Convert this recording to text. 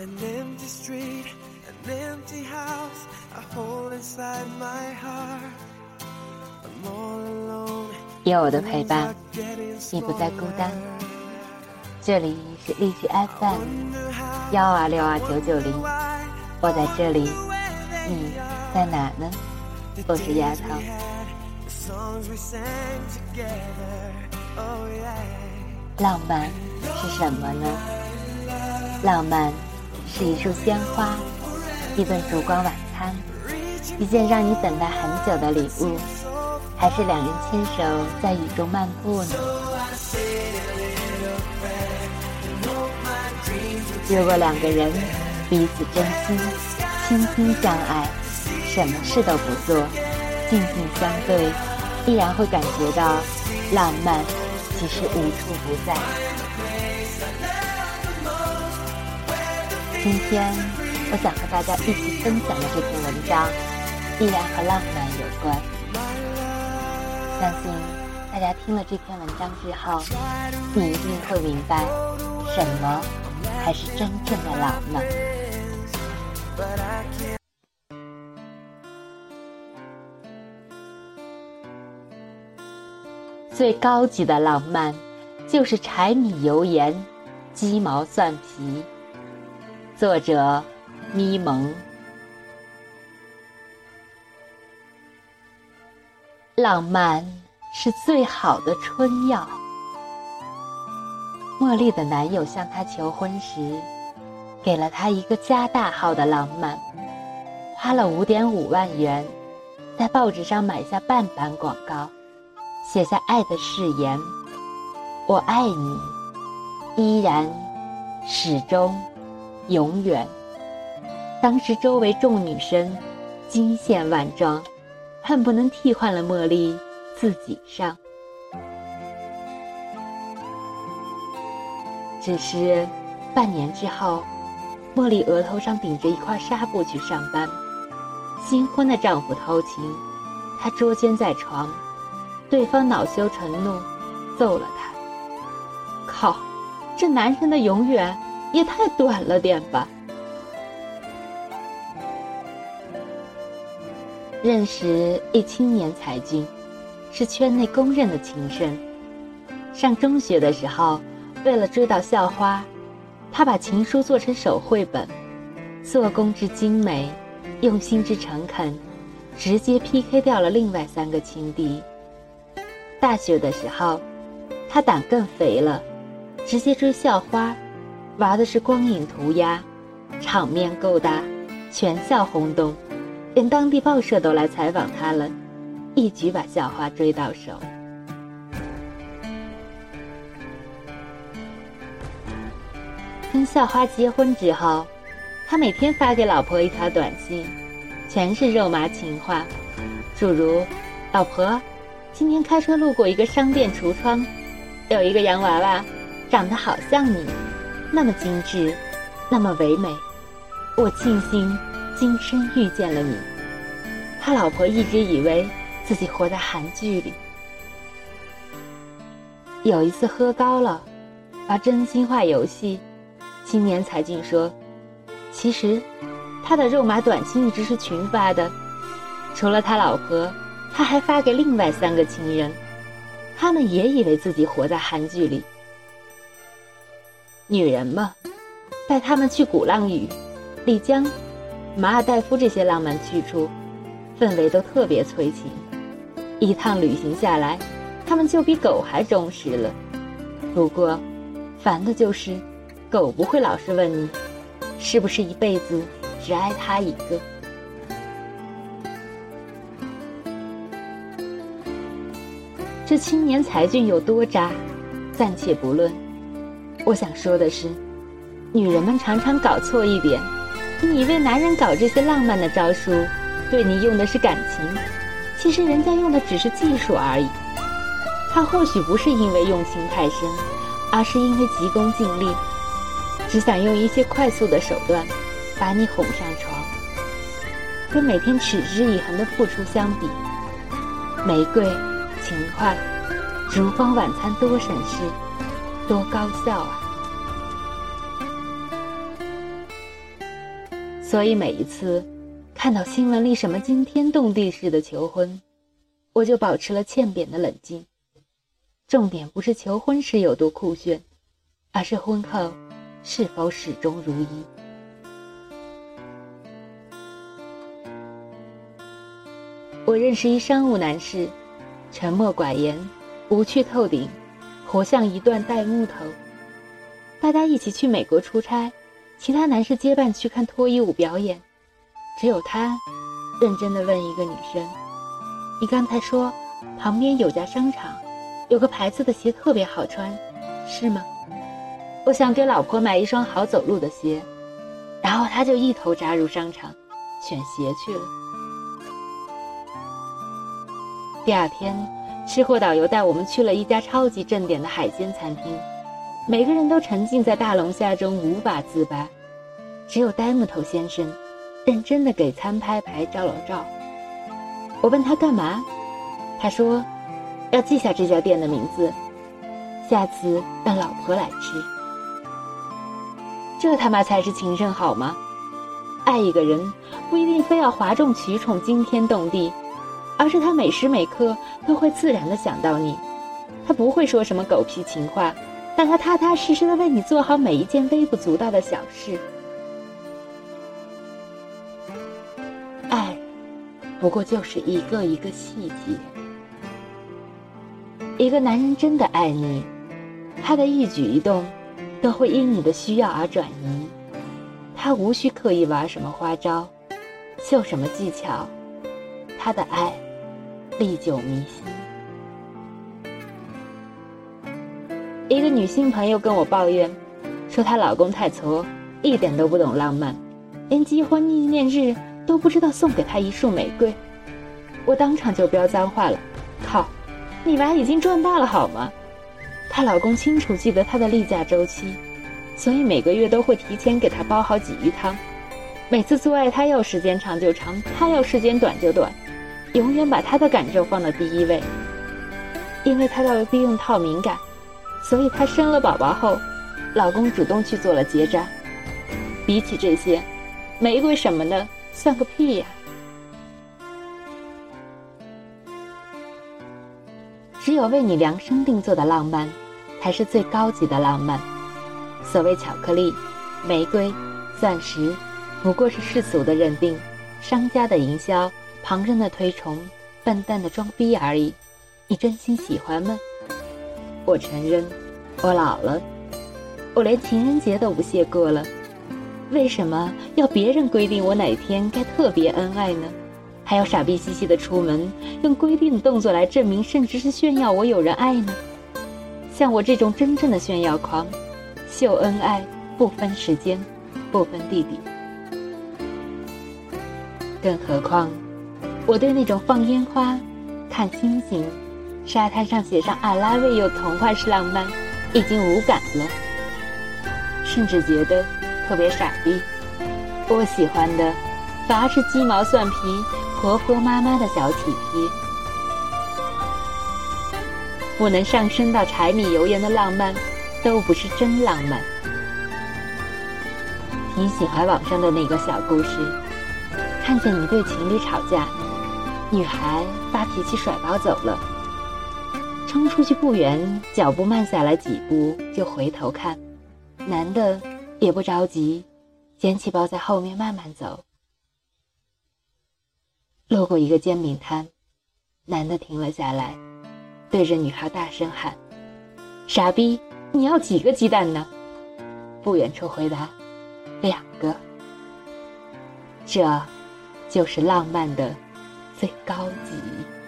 An empty street, an empty house, a hole inside my heart. I'm all alone. 有我的陪伴你不再孤单.这里是荔枝 FM 幺二六二九九零我在这里你.在哪呢？The 我是丫头. Oh. 浪漫是什么呢？浪漫是一束鲜花，一顿烛光晚餐，一件让你等待很久的礼物，还是两人牵手在雨中漫步呢？如果两个人彼此真心、倾心相爱，什么事都不做，静静相对，依然会感觉到浪漫其实无处不在。今天我想和大家一起分享的这篇文章，依然和浪漫有关。相信大家听了这篇文章之后，你一定会明白，什么才是真正的浪漫。最高级的浪漫，就是柴米油盐、鸡毛蒜皮。作者：咪蒙。浪漫是最好的春药。茉莉的男友向她求婚时，给了她一个加大号的浪漫，花了五点五万元，在报纸上买下半版广告，写下爱的誓言：“我爱你，依然，始终，永远。”当时周围众女生惊现万状，恨不能替换了茉莉自己上。只是半年之后，茉莉额头上顶着一块纱布去上班，新婚的丈夫偷情，她捉奸在床，对方恼羞成怒，揍了她。靠，这男人的永远也太短了点吧！认识一青年才俊，是圈内公认的情圣。上中学的时候，为了追到校花，他把情书做成手绘本，做工之精美，用心之诚恳，直接 PK 掉了另外三个情敌。大学的时候，他胆更肥了，直接追校花，玩的是光影涂鸦，场面够大，全校轰动。连当地报社都来采访他了，一举把校花追到手。跟校花结婚之后，他每天发给老婆一条短信，全是肉麻情话，诸如：“老婆，今天开车路过一个商店橱窗，有一个洋娃娃，长得好像你，那么精致，那么唯美，我庆幸。”今生遇见了你，他老婆一直以为自己活在韩剧里。有一次喝高了，玩真心话游戏，青年才俊说：“其实，他的肉麻短信一直是群发的，除了他老婆，他还发给另外三个情人，他们也以为自己活在韩剧里。女人嘛，带他们去鼓浪屿、丽江。”马尔代夫这些浪漫去处，氛围都特别催情。一趟旅行下来，他们就比狗还忠实了。不过，烦的就是，狗不会老是问你，是不是一辈子只爱他一个。这青年才俊有多渣，暂且不论。我想说的是，女人们常常搞错一点。你以为男人搞这些浪漫的招数，对你用的是感情，其实人家用的只是技术而已。他或许不是因为用情太深，而是因为急功近利，只想用一些快速的手段，把你哄上床。跟每天持之以恒的付出相比，玫瑰、勤快、烛光晚餐多省事，多高效啊！所以每一次看到新闻里什么惊天动地式的求婚，我就保持了欠扁的冷静。重点不是求婚时有多酷炫，而是婚后是否始终如一。我认识一商务男士，沉默寡言，无趣透顶，活像一段带木头。大家一起去美国出差，其他男士结伴去看脱衣舞表演，只有他认真的问一个女生：“你刚才说旁边有家商场，有个牌子的鞋特别好穿，是吗？”我想给老婆买一双好走路的鞋，然后他就一头扎入商场，选鞋去了。第二天，吃货导游带我们去了一家超级正点的海鲜餐厅，每个人都沉浸在大龙虾中无法自拔，只有呆木头先生认真的给餐拍牌照了照。我问他干嘛，他说要记下这家店的名字，下次让老婆来吃。这他妈才是情圣好吗？爱一个人不一定非要哗众取宠、惊天动地。而是他每时每刻都会自然的想到你，他不会说什么狗屁情话，但他踏踏实实的为你做好每一件微不足道的小事。爱，不过就是一个一个细节。一个男人真的爱你，他的一举一动都会因你的需要而转移，他无需刻意玩什么花招，秀什么技巧，他的爱。历久弥新。一个女性朋友跟我抱怨，说她老公太挫，一点都不懂浪漫，连结婚纪念日都不知道送给她一束玫瑰。我当场就飙脏话了：“靠，你娃已经赚大了好吗？”她老公清楚记得她的例假周期，所以每个月都会提前给她煲好鲫鱼汤。每次做爱，他要时间长就长，他要时间短就短。永远把他的感受放到第一位，因为他到避孕套敏感，所以她生了宝宝后，老公主动去做了结扎。比起这些，玫瑰什么的算个屁呀！只有为你量身定做的浪漫，才是最高级的浪漫。所谓巧克力、玫瑰、钻石，不过是世俗的认定，商家的营销。旁人的推崇，笨蛋的装逼而已。你真心喜欢吗？我承认，我老了，我连情人节都不屑过了。为什么要别人规定我哪天该特别恩爱呢？还要傻逼兮兮的出门，用规定的动作来证明，甚至是炫耀我有人爱呢？像我这种真正的炫耀狂，秀恩爱不分时间，不分地点，更何况。我对那种放烟花、看星星、沙滩上写上 “I love you” 童话式浪漫已经无感了，甚至觉得特别傻逼。我喜欢的反而是鸡毛蒜皮、婆婆妈妈的小体贴。不能上升到柴米油盐的浪漫，都不是真浪漫。挺喜欢网上的那个小故事，看见一对情侣吵架。女孩发脾气甩包走了，冲出去不远，脚步慢下来几步就回头看，男的也不着急，捡起包在后面慢慢走。路过一个煎饼摊，男的停了下来，对着女孩大声喊：“傻逼，你要几个鸡蛋呢？”不远处回答：“两个。”这，就是浪漫的。最高级。